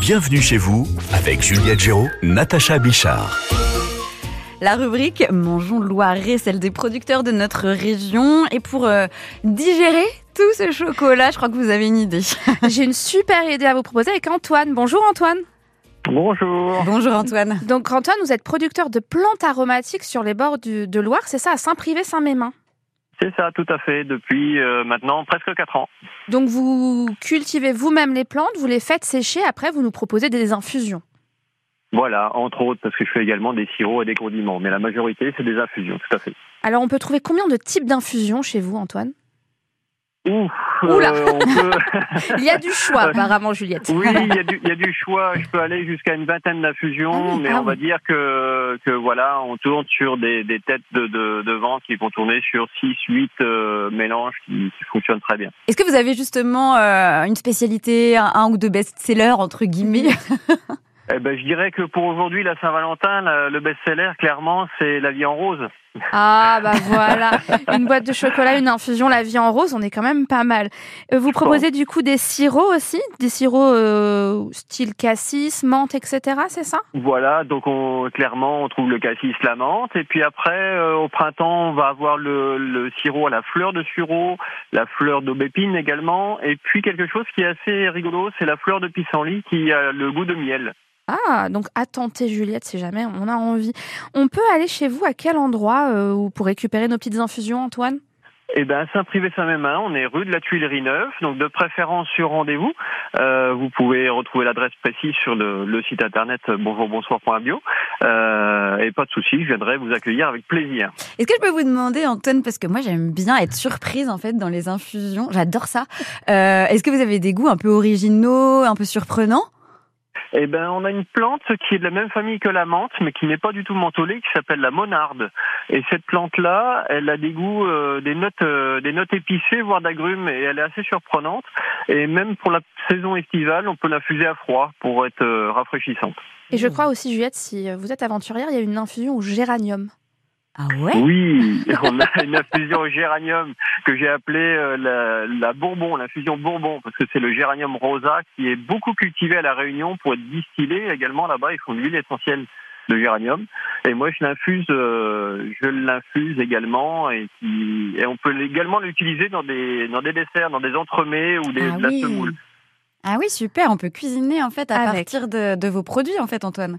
Bienvenue chez vous avec Juliette Géraud, Natacha Bichard. La rubrique Mangeons Loiret, celle des producteurs de notre région. Et pour euh, digérer tout ce chocolat, je crois que vous avez une idée. J'ai une super idée à vous proposer avec Antoine. Bonjour Antoine. Bonjour. Bonjour Antoine. Donc Antoine, vous êtes producteur de plantes aromatiques sur les bords du- de Loire, c'est ça, à Saint-Privé-Saint-Mémin. C'est ça, tout à fait, depuis euh, maintenant presque 4 ans. Donc vous cultivez vous-même les plantes, vous les faites sécher, après vous nous proposez des infusions. Voilà, entre autres, parce que je fais également des sirops et des condiments, mais la majorité, c'est des infusions, tout à fait. Alors on peut trouver combien de types d'infusions chez vous Antoine? Ouf, Oula. euh, on peut... Il y a du choix apparemment Juliette. oui, il y, a du, il y a du choix, je peux aller jusqu'à une vingtaine d'infusions, Ah oui, mais ah on va dire que, que voilà, on tourne sur des, des têtes de, de, de vente qui vont tourner sur 6, 8 euh, mélanges qui, qui fonctionnent très bien. Est-ce que vous avez justement euh, une spécialité, un, un ou deux best-sellers entre guillemets? ben, je dirais que pour aujourd'hui, la Saint-Valentin, le best-seller, clairement, c'est la vie en rose. Ah bah voilà, une boîte de chocolat, une infusion, la vie en rose, on est quand même pas mal. Euh, Vous proposez du coup des sirops aussi, des sirops euh, style cassis, menthe, etc. C'est ça? Voilà, donc on, clairement on trouve le cassis, la menthe, et puis après euh, au printemps on va avoir le, le sirop à la fleur de sureau, la fleur d'aubépine également, et puis quelque chose qui est assez rigolo, c'est la fleur de pissenlit qui a le goût de miel. Ah, donc à tenter Juliette si jamais on a envie. On peut aller chez vous à quel endroit euh, pour récupérer nos petites infusions, Antoine? Eh ben Saint-Privé-Saint-Mémin, on est rue de la Tuilerie Neuve, donc de préférence sur rendez-vous. Euh, vous pouvez retrouver l'adresse précise sur le, le site internet bonjourbonsoir.bio, euh, et pas de souci, je viendrai vous accueillir avec plaisir. Est-ce que je peux vous demander Antoine, parce que moi j'aime bien être surprise en fait dans les infusions, j'adore ça. Euh, Est-ce que vous avez des goûts un peu originaux, un peu surprenants? Eh ben, on a une plante qui est de la même famille que la menthe, mais qui n'est pas du tout mentholée, qui s'appelle la monarde. Et cette plante-là, elle a des goûts, euh, des notes, euh, des notes épicées, voire d'agrumes, et elle est assez surprenante. Et même pour la saison estivale, on peut l'infuser à froid pour être euh, rafraîchissante. Et je crois aussi Juliette, si vous êtes aventurière, il y a une infusion au géranium. Ah ouais Oui, on a une infusion au géranium que j'ai appelée euh, la, la Bourbon, l'infusion Bourbon, parce que c'est le géranium rosa qui est beaucoup cultivé à la Réunion pour être distillé. Également là-bas, ils font de l'huile essentielle de géranium. Et moi, je l'infuse, euh, je l'infuse également, et, qui, et on peut également l'utiliser dans des dans des desserts, dans des entremets ou des Ah de la oui. semoule. Ah oui, super, on peut cuisiner en fait à Avec. partir de, de vos produits en fait Antoine.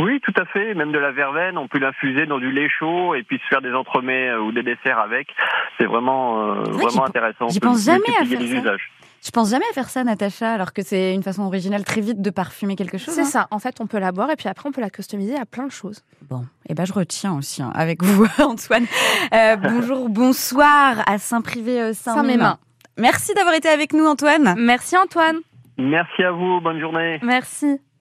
Oui, tout à fait. Même de la verveine, on peut l'infuser dans du lait chaud et puis se faire des entremets euh, ou des desserts avec. C'est vraiment euh, vrai vraiment intéressant. J'y pense jamais à faire les ça. Je pense jamais à faire ça Natacha, alors que c'est une façon originale très vite de parfumer quelque chose. C'est hein. ça, en fait on peut la boire et puis après on peut la customiser à plein de choses. Bon, et ben je retiens aussi hein, avec vous Antoine. Euh, bonjour, bonsoir à Saint-Privé Saint-Mémin. Saint-Mémin. Merci d'avoir été avec nous Antoine. Merci Antoine, Merci à vous. Bonne journée. merci.